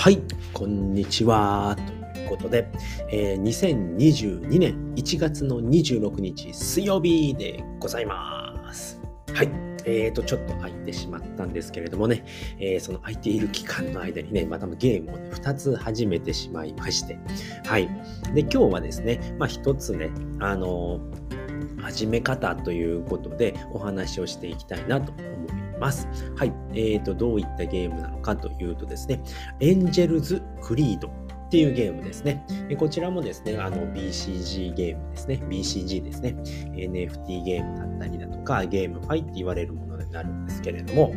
はい、こんにちは。ということで、えー2022年1月の26日水曜日でございます。はい。えーと、ちょっと空いてしまったんですけれどもね、えーその空いている期間の間にね、またゲームを、ね、2つ始めてしまいまして、はい。で、今日はですね、まあ1つね、あのー始め方ということでお話をしていきたいなと思います。ますはい。えーと、どういったゲームなのかというとですね、エンジェルズ・クリードっていうゲームですね。こちらもですね、あの BCG ゲームですね。BCG ですね。NFT ゲームだったりだとか、ゲームファイって言われるものになるんですけれども、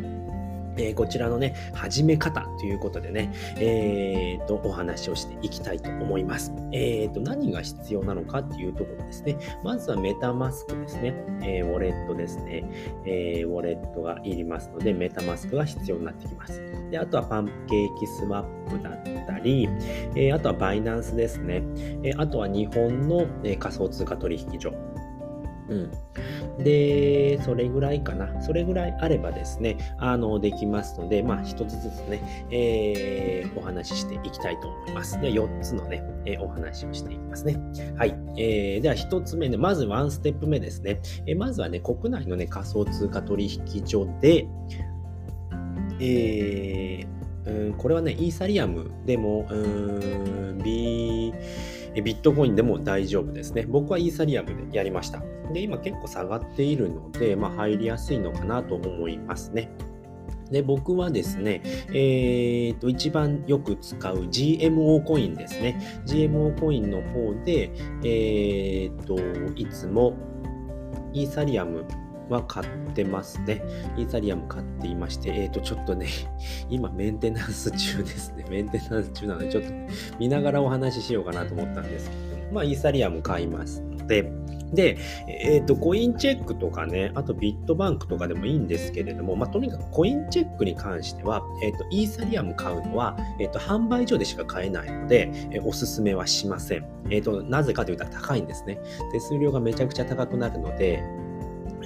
えーこちらのね、始め方ということでね、えーと、お話をしていきたいと思います。えーと、何が必要なのかっていうところですね。まずはメタマスクですね。えーウォレットですね。えーウォレットがいりますので、メタマスクが必要になってきます。で、あとはパンケーキスマップだったり、えーあとはバイナンスですね。えーあとは日本の、えー仮想通貨取引所。うん。で、それぐらいかな。それぐらいあればですね、あの、できますので、まあ、一つずつね、えーお話ししていきたいと思います。で、4つのね、えーお話をしていきますね。はい。えーでは、1つ目ね、まずワンステップ目ですね。えーまずはね、国内のね、仮想通貨取引所で、えーうんこれはね、イーサリアムでも、うん、ビえビットコインでも大丈夫ですね。僕はイーサリアムでやりました。で、今結構下がっているので、まあ、入りやすいのかなと思いますね。で、僕はですね、えーと、一番よく使う GMO コインですね。GMO コインの方で、えーと、いつもイーサリアムは買ってますね。イーサリアム買っていまして、えーと、ちょっとね、今メンテナンス中ですね。メンテナンス中なので、ちょっと見ながらお話ししようかなと思ったんですけど、まあ、イーサリアム買いますので、で、えっ、と、コインチェックとかね、あとビットバンクとかでもいいんですけれども、まあ、とにかくコインチェックに関しては、えっ、と、イーサリアム買うのは、えっ、と、販売所でしか買えないので、えおすすめはしません。えっ、と、なぜかというと高いんですね。手数料がめちゃくちゃ高くなるので、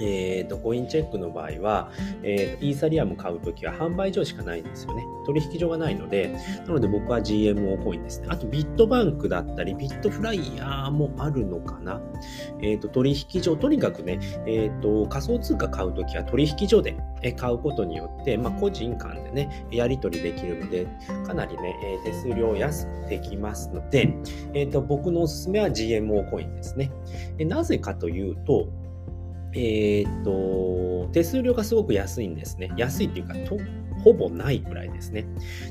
えー、とコインチェックの場合は、えーとイーサリアム買うときは販売所しかないんですよね。取引所がないので、なので僕は GMO コインですね。あとビットバンクだったり、ビットフライヤーもあるのかな。えー、と取引所、とにかくね、えー、と仮想通貨買うときは取引所で買うことによって、まあ、個人間でね、やり取りできるので、かなりね、手数料安くできますので、えー、と僕のおすすめは GMO コインですね。なぜかというと、えーっと、手数料がすごく安いんですね。安いっていうか、とほぼないくらいですね。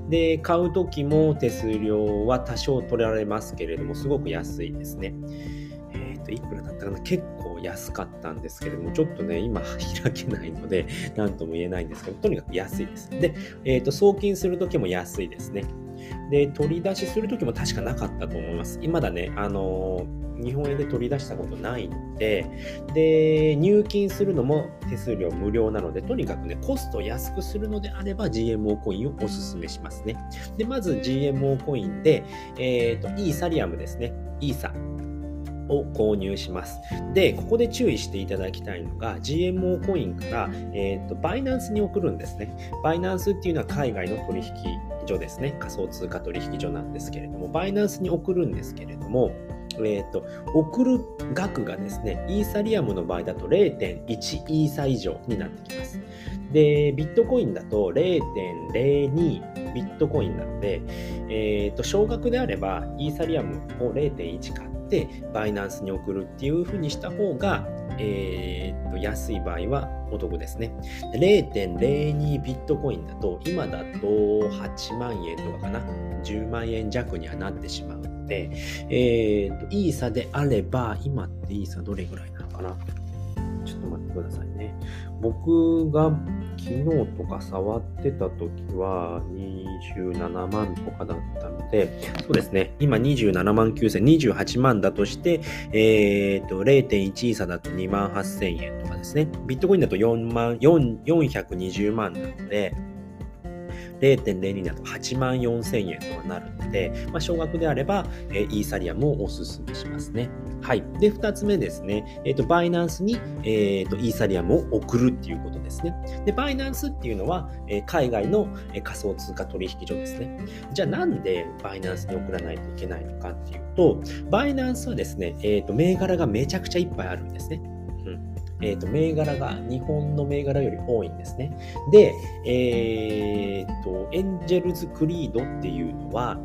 で、買うときも手数料は多少取られますけれども、すごく安いですね。えーっと、いくらだったかな結構安かったんですけれども、ちょっとね、今開けないので、なんとも言えないんですけど、とにかく安いです。で、えーっと、送金するときも安いですね。で、取り出しするときも確かなかったと思います。今だね、あのー日本円で取り出したことないので、で、入金するのも手数料無料なので、とにかくね、コスト安くするのであれば GMO コインをおすすめしますね。で、まず GMO コインで、えっ、と、イーサリアムですね。イーサ。を購入します。で、ここで注意していただきたいのが、GMO コインから、えっ、と、バイナンスに送るんですね。バイナンスっていうのは海外の取引所ですね。仮想通貨取引所なんですけれども、バイナンスに送るんですけれども、えっ、と、送る額がですね、イーサリアムの場合だと0.1イーサ以上になってきます。で、ビットコインだと0.02ビットコインなので、えっ、と、少額であれば、イーサリアムを0.1買って、バイナンスに送るっていうふうにした方が、えっ、と、安い場合はお得ですね。0.02ビットコインだと、今だと8万円とかかな、10万円弱にはなってしまうので、えっ、と、イーサであれば、今ってイーサどれぐらいなのかなちょっと待ってくださいね。僕が昨日とか触ってた時は27万とかだったので、そうですね。今27万9000、28万だとして、えっ、と、0.1イーサだと2万8000円とかですね。ビットコインだと4万、4 420万なので、0.02だと8万4000円となるので、まあ、少額であれば、えー、イーサリアムをお勧めしますね。はい。で、2つ目ですね。えっ、ー、と、バイナンスに、え、ー、と、イーサリアムを送るっていうことですね。で、バイナンスっていうのは、え、海外の、仮想通貨取引所ですね。じゃあなんでバイナンスに送らないといけないのかっていうと、バイナンスはですね、えっ、と、銘柄がめちゃくちゃいっぱいあるんですね。えっ、ー、と、銘柄が日本の銘柄より多いんですね。で、えっ、ー、と、エンジェルズクリードっていうのは、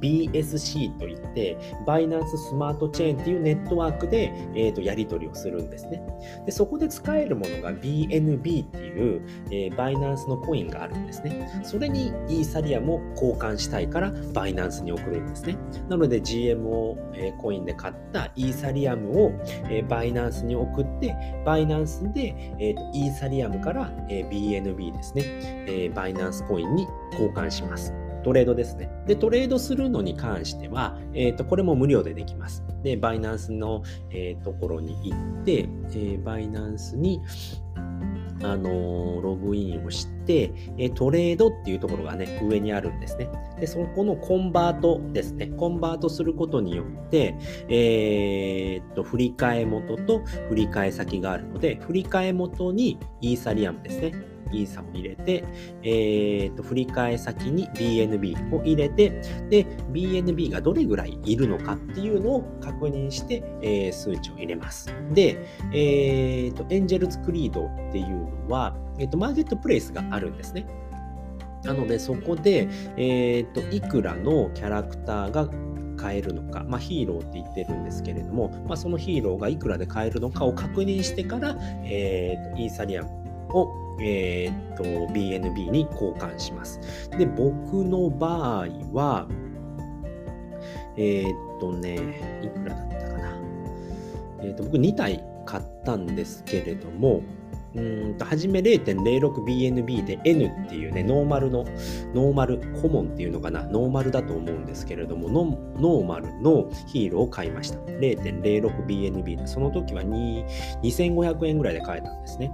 BSC といって、バイナンススマートチェーンっていうネットワークで、えーと、やり取りをするんですね。で、そこで使えるものが BNB っていう、えー、バイナンスのコインがあるんですね。それにイーサリアムを交換したいからバイナンスに送るんですね。なので GMO、えー、コインで買ったイーサリアムを、えー、バイナンスに送って、バイナンスで、えーと、イーサリアムから、えー、BNB ですね、えー、バイナンスコインに交換します。トレードですね。で、トレードするのに関しては、えっ、ー、と、これも無料でできます。で、バイナンスの、えー、ところに行って、えー、バイナンスに、あのログインをして、えトレードっていうところがね、上にあるんですね。で、そこのコンバートですね。コンバートすることによって、えー、っと、振り替え元と振り替え先があるので、振り替え元にイーサリアムですね。イーサを入れて、えー、と振り替え先に BNB を入れて、で、BNB がどれぐらいいるのかっていうのを確認して、えー、数値を入れます。で、えー、とエンジェルズクリードっていうのは、えー、とマーケットプレイスがあるんですね。なので、そこで、えー、といくらのキャラクターが買えるのか、まあ、ヒーローって言ってるんですけれども、まあ、そのヒーローがいくらで買えるのかを確認してから、えー、とイーサリアムをえー、っと、BNB に交換します。で、僕の場合は、えー、っとね、いくらだったかな。えー、っと、僕2体買ったんですけれども、うんと、はじめ 0.06BNB で N っていうね、ノーマルの、ノーマル、コモンっていうのかな、ノーマルだと思うんですけれども、ノノーマルのヒーローを買いました。0.06BNB で、その時は2500円ぐらいで買えたんですね。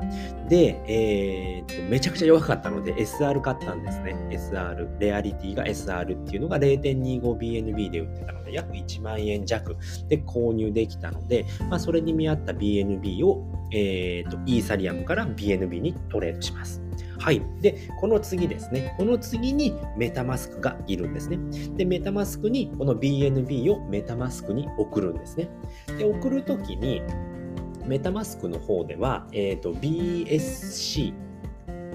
で、えー、っと、めちゃくちゃ弱かったので SR 買ったんですね。SR、レアリティが SR っていうのが 0.25BNB で売ってたので、約1万円弱で購入できたので、まあ、それに見合った BNB をえーと、イーサリアムから BNB にトレードします。はい。で、この次ですね。この次にメタマスクがいるんですね。で、メタマスクにこの BNB をメタマスクに送るんですね。で、送るときに、メタマスクの方では、えっ、ー、と、BSC、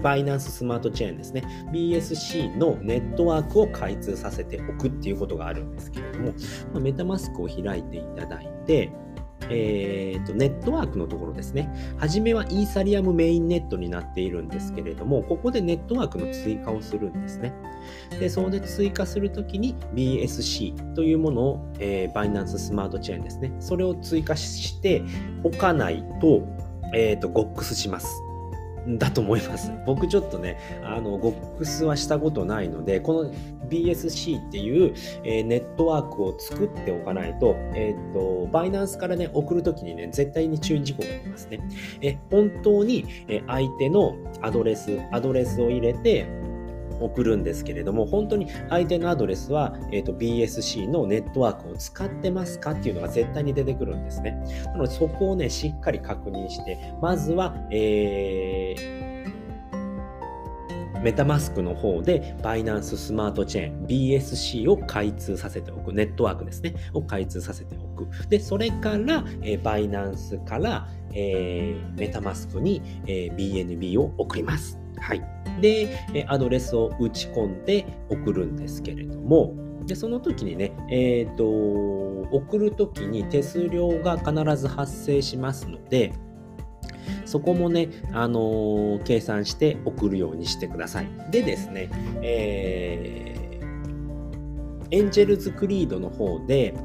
バイナンススマートチェーンですね。BSC のネットワークを開通させておくっていうことがあるんですけれども、ま、メタマスクを開いていただいて、えーと、ネットワークのところですね。初めはイーサリアムメインネットになっているんですけれども、ここでネットワークの追加をするんですね。で、そこで追加するときに BSC というものを、えー、バイナンススマートチェーンですね。それを追加しておかないと、えっ、ー、と、ゴックスします。だと思います。僕ちょっとね、あの、ゴックスはしたことないので、この BSC っていう、えー、ネットワークを作っておかないと、えっ、ー、と、バイナンスからね、送るときにね、絶対に注意事項がありますね。え、本当に、え相手のアドレス、アドレスを入れて、送るんですけれども、本当に相手のアドレスは、えーと、BSC のネットワークを使ってますかっていうのが絶対に出てくるんですね。なのでそこをね、しっかり確認して、まずは、えーメタマスクの方でバイナンススマートチェーン BSC を開通させておく。ネットワークですね。を開通させておく。で、それから、えー、バイナンスから、えー、メタマスクに、えー、BNB を送ります。はい。で、アドレスを打ち込んで送るんですけれども、でその時にね、えっ、ー、と、送る時に手数料が必ず発生しますので、そこもね、あのー、計算して送るようにしてください。でですね、えー、エンジェルズクリードの方で、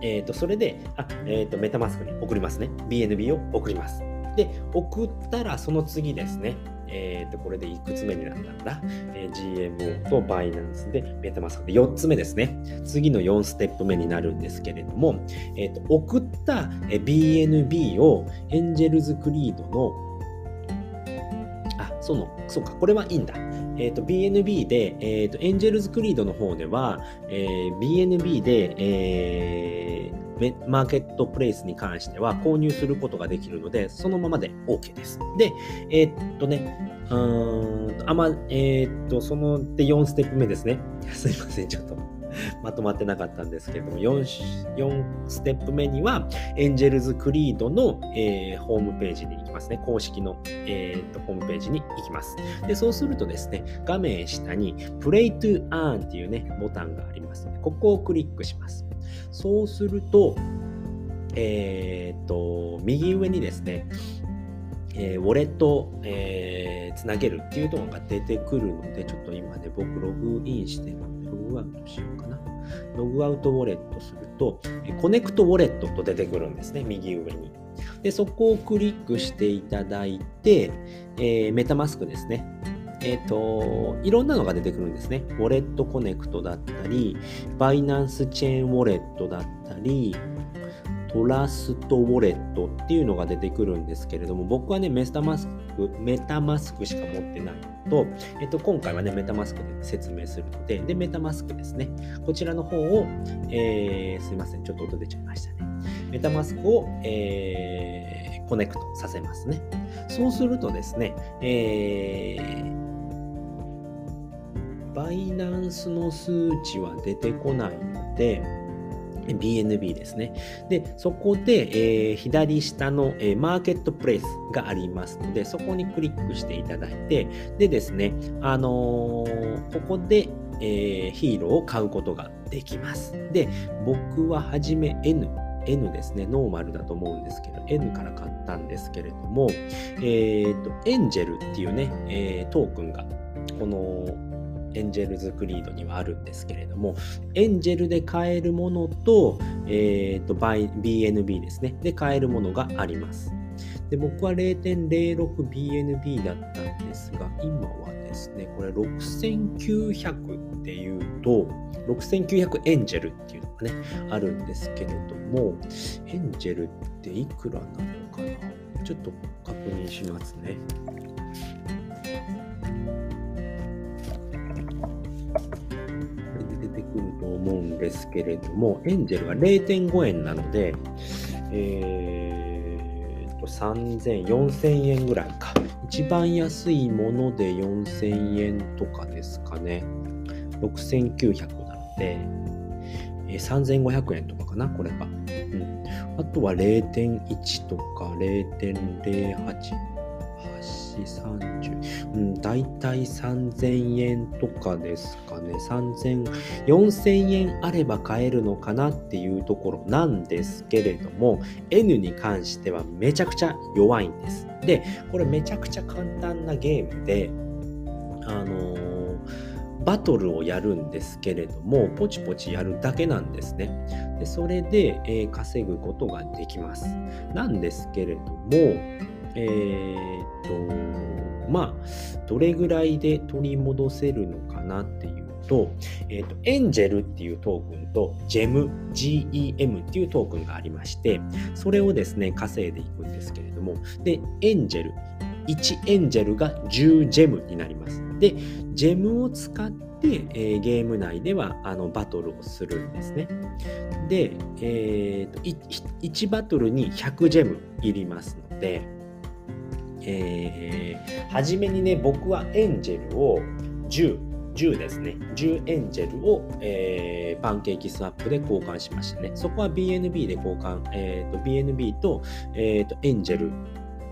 え、ー、と、それで、あ、え、ー、と、メタマスクに送りますね。BNB を送ります。で、送ったらその次ですね、え、ー、と、これでいくつ目になったんだ、えー、?GMO とバイナンスでメタマスクで4つ目ですね。次の4ステップ目になるんですけれども、え、ー、と、送った BNB をエンジェルズクリードのあその、そうか、これはいいんだ。えっ、ー、と、BNB で、えっ、ー、と、エンジェルズクリードの方では、えー、BNB で、えー、マーケットプレイスに関しては購入することができるので、そのままで OK です。で、えー、っとね、うーん、あま、えー、っと、その、で、4ステップ目ですね。すいません、ちょっと。まとまってなかったんですけれども、4, 4ステップ目には、エンジェルズクリードの、えー、ホームページに行きますね。公式の、えー、とホームページに行きます。で、そうするとですね、画面下に Play to Earn っていうね、ボタンがありますので、ここをクリックします。そうすると、えっ、ー、と、右上にですね、えー、ウォレット、えー、つなげるっていうのが出てくるので、ちょっと今ね、僕ログインしてる、グアウトしようかな。 Logout Wallet すると、 Connect Wallet と出てくるんですね、右上に。で、そこをクリックしていただいて、えー、 MetaMask ですね。えっ、ー、と、いろんなのが出てくるんですね。 WalletConnect だったり、 Binance Chain Wallet だったり、 Trust Wallet っていうのが出てくるんですけれども、僕はね、 MetaMask、MetaMask しか持ってないのと、えっと、今回はね、メタマスクで説明するので、で、メタマスクですね。こちらの方を、えー、すいません、ちょっと音出ちゃいましたね。メタマスクを、えー、コネクトさせますね。そうするとですね、えー、バイナンスの数値は出てこないので、BNB ですね。で、そこで、えー、左下の、えー、マーケットプレイスがありますので、そこにクリックしていただいて、でですね、あのー、ここで、え、ヒーローを買うことができます。で、僕ははじめ N、N ですね、ノーマルだと思うんですけど、N から買ったんですけれども、えっ、と、エンジェルっていうね、え、トークンが、このエンジェルズクリードにはあるんですけれども、エンジェルで買えるものと、えっ、ー、と、BNB ですね。で買えるものがあります。で僕は 0.06BNB だったんですが、今はですね、これ6900っていうと、6900エンジェルっていうのがね、あるんですけれども、エンジェルっていくらなのかな？ちょっと確認しますね。思うんですけれども、エンジェルが0.5円なので、えー、と、3000、4000円ぐらいか。一番安いもので4000円とかですかね。6900なので、えー、3500円とかかな、これが。うん。あとは0.1とか0.08。30、うん、大体3000円とかですかね。3000、4000円あれば買えるのかなっていうところなんですけれども、N に関してはめちゃくちゃ弱いんです。で、これめちゃくちゃ簡単なゲームで、あのーバトルをやるんですけれども、ポチポチやるだけなんですね。でそれで、えー、稼ぐことができます。なんですけれども、えー、っと、まあ、どれぐらいで取り戻せるのかなっていうと、えー、っと、エンジェルっていうトークンと、ジェム、GEM っていうトークンがありまして、それをですね、稼いでいくんですけれども、で、エンジェル、1エンジェルが10ジェムになります。で、ジェムを使って、えー、ゲーム内ではあのバトルをするんですね。で、えーと、1バトルに100ジェムいりますので、えー、初めにね、僕はエンジェルを10、10ですね。10エンジェルを、えー、パンケーキスワップで交換しましたね。そこは BNB で交換、えーと、BNB と,、えーと、エンジェル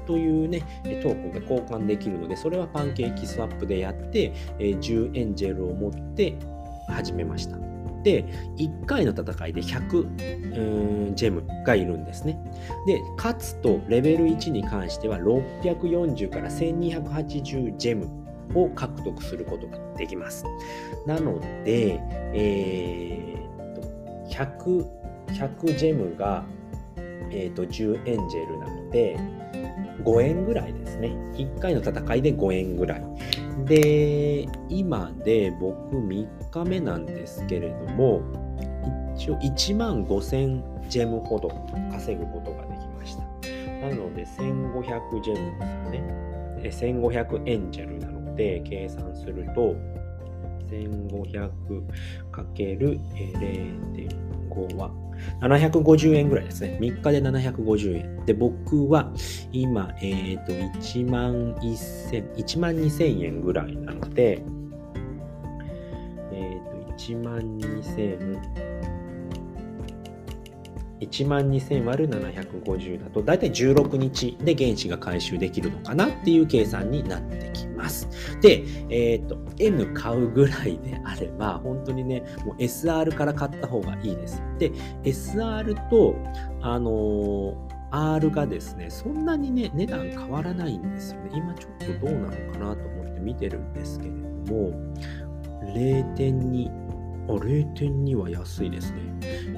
というね、トークンが交換できるので、それはパンケーキスワップでやって、えー、10エンジェルを持って始めました。で、1回の戦いで100ジェムがいるんですね。で、勝つとレベル1に関しては640から1280ジェムを獲得することができます。なので、えー、100, 100ジェムが、えー、と10エンジェルなので、5円ぐらいですね。1回の戦いで5円ぐらい。で、今で僕3日目なんですけれども、一応1万5000ジェムほど稼ぐことができました。なので1500ジェムですよね。1500エンジェルなので、計算すると、1500×0.5 は750円ぐらいですね。3日で750円。で、僕は今、えっ、ー、と、1万1000、1万2000円ぐらいなので、えっ、ー、と、1万2000、1万2000割る750だと、だいたい16日で原子が回収できるのかなっていう計算になってきます。で、えっ、ー、と、N 買うぐらいであれば、本当にね、もう SR から買った方がいいです。で、SR と、あのー R がですね、そんなにね、値段変わらないんですよね。今ちょっとどうなのかなと思って見てるんですけれども、0.2、あ、0.2は安いですね。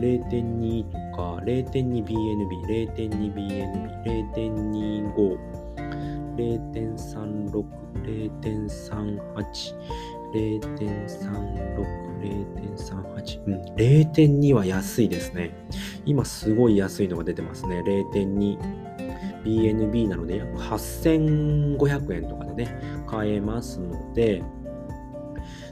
0.2とか、0.2BNB、0.2BNB、0.25、0.36、0.38、0.36、0.38、うん、0.2は安いですね。今すごい安いのが出てますね。0.2。BNB なので約8500円とかでね、買えますので、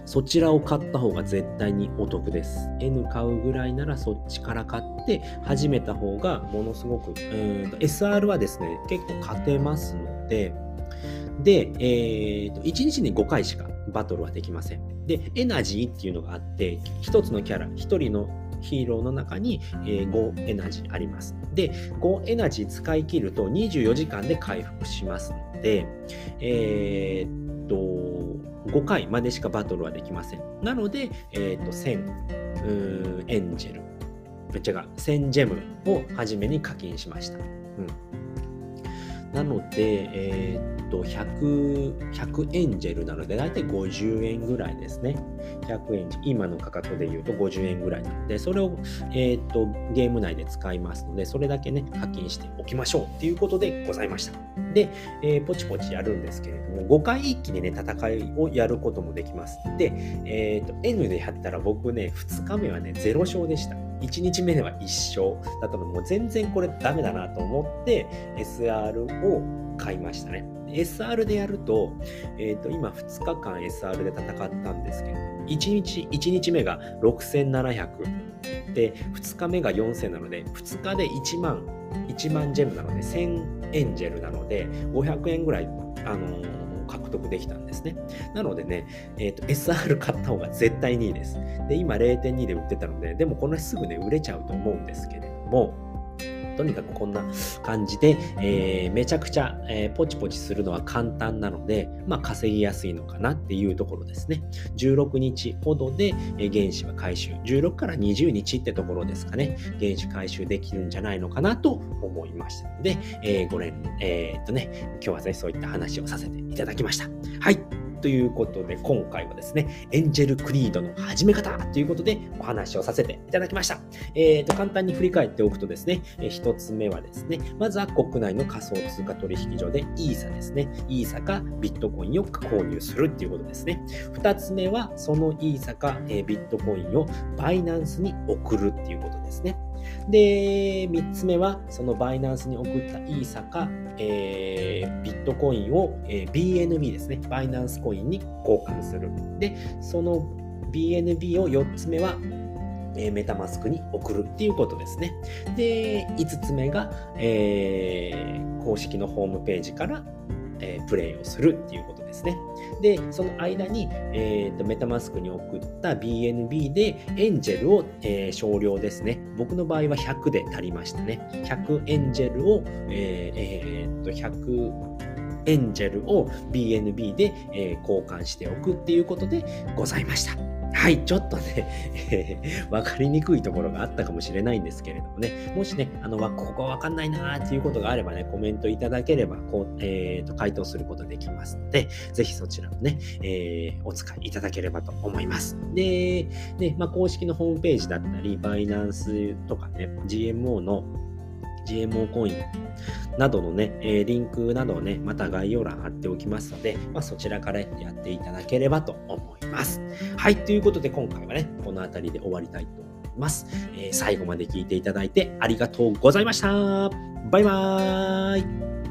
そちらを買った方が絶対にお得です。N 買うぐらいならそっちから買って始めた方がものすごく、SR はですね、結構勝てますので、で、えーと、1日に5回しかバトルはできません。で、エナジーっていうのがあって、1つのキャラ、1人のヒーローの中に、え、5エナジーあります。で、5エナジー使い切ると24時間で回復しますので、えー、と、5回までしかバトルはできません。なので、えっ、ー、と、1000エンジェル、めっちゃが1000ジェムを初めに課金しました。うん、なので、えー、っと100、100エンジェルなので、だいたい50円ぐらいですね。100円、今の価格で言うと50円ぐらいなので、それを、えー、っとゲーム内で使いますので、それだけね、課金しておきましょうっていうことでございました。で、えー、ポチポチやるんですけれども、5回一気にね、戦いをやることもできます。で、え、っと、N でやったら僕ね、2日目はね、0勝でした。1日目では1勝だったの、もう全然これダメだなと思って、SR を買いましたね。SR でやると、えっ、ー、と、今2日間 SR で戦ったんですけど、1日、1日目が6700。で、2日目が4000なので、2日で1万、1万ジェムなので、1000エンジェルなので、500円ぐらい、あのー得できたんですね。なのでね、えっ、ー、と、SR 買った方が絶対にいいです。で、今0.2で売ってたので、でもこのすぐね、売れちゃうと思うんですけれども、とにかくこんな感じで、えー、めちゃくちゃ、えー、ポチポチするのは簡単なので、まあ、稼ぎやすいのかなっていうところですね。16日ほどで、えー、原子は回収。16から20日ってところですかね。原子回収できるんじゃないのかなと思いましたので、えー、ご連、えー、っとね、今日はね、そういった話をさせていただきました。はい。ということで、今回はですね、エンジェルクリードの始め方ということでお話をさせていただきました。えーと、簡単に振り返っておくとですね、え1つ目はですね、まずは国内の仮想通貨取引所でイーサですね。イーサかビットコインを購入するっていうことですね。2つ目は、そのイーサか、えビットコインをバイナンスに送るっていうことですね。で、3つ目は、そのバイナンスに送ったイーサか、えー、ビットコインを、えー、BNB ですね、バイナンスコインに交換する。で、その BNB を4つ目は、えー、メタマスクに送るっていうことですね。で、5つ目が、えー、公式のホームページから、えー、プレイをするっていうことですね。で、その間に、えーと、メタマスクに送った BNB でエンジェルを、えー、少量ですね。僕の場合は100で足りましたね。100エンジェルを、えー、えー、と100エンジェルを BNB で、え、交換しておくっていうことでございました。はい、ちょっとね、えー、分かりにくいところがあったかもしれないんですけれどもね、もしね、あのここわかんないなーっていうことがあればね、コメントいただければこう、えーと、回答することできますので、ぜひそちらもね、えー、お使いいただければと思います。で、ねまあ、公式のホームページだったり、バイナンスとかね、GMO の GMO コインなどのね、え、リンクなどをね、また概要欄貼っておきますので、まあ、そちらからやっていただければと思います。はい、ということで今回はね、この辺りで終わりたいと思います。えー、最後まで聞いていただいてありがとうございました。バイバーイ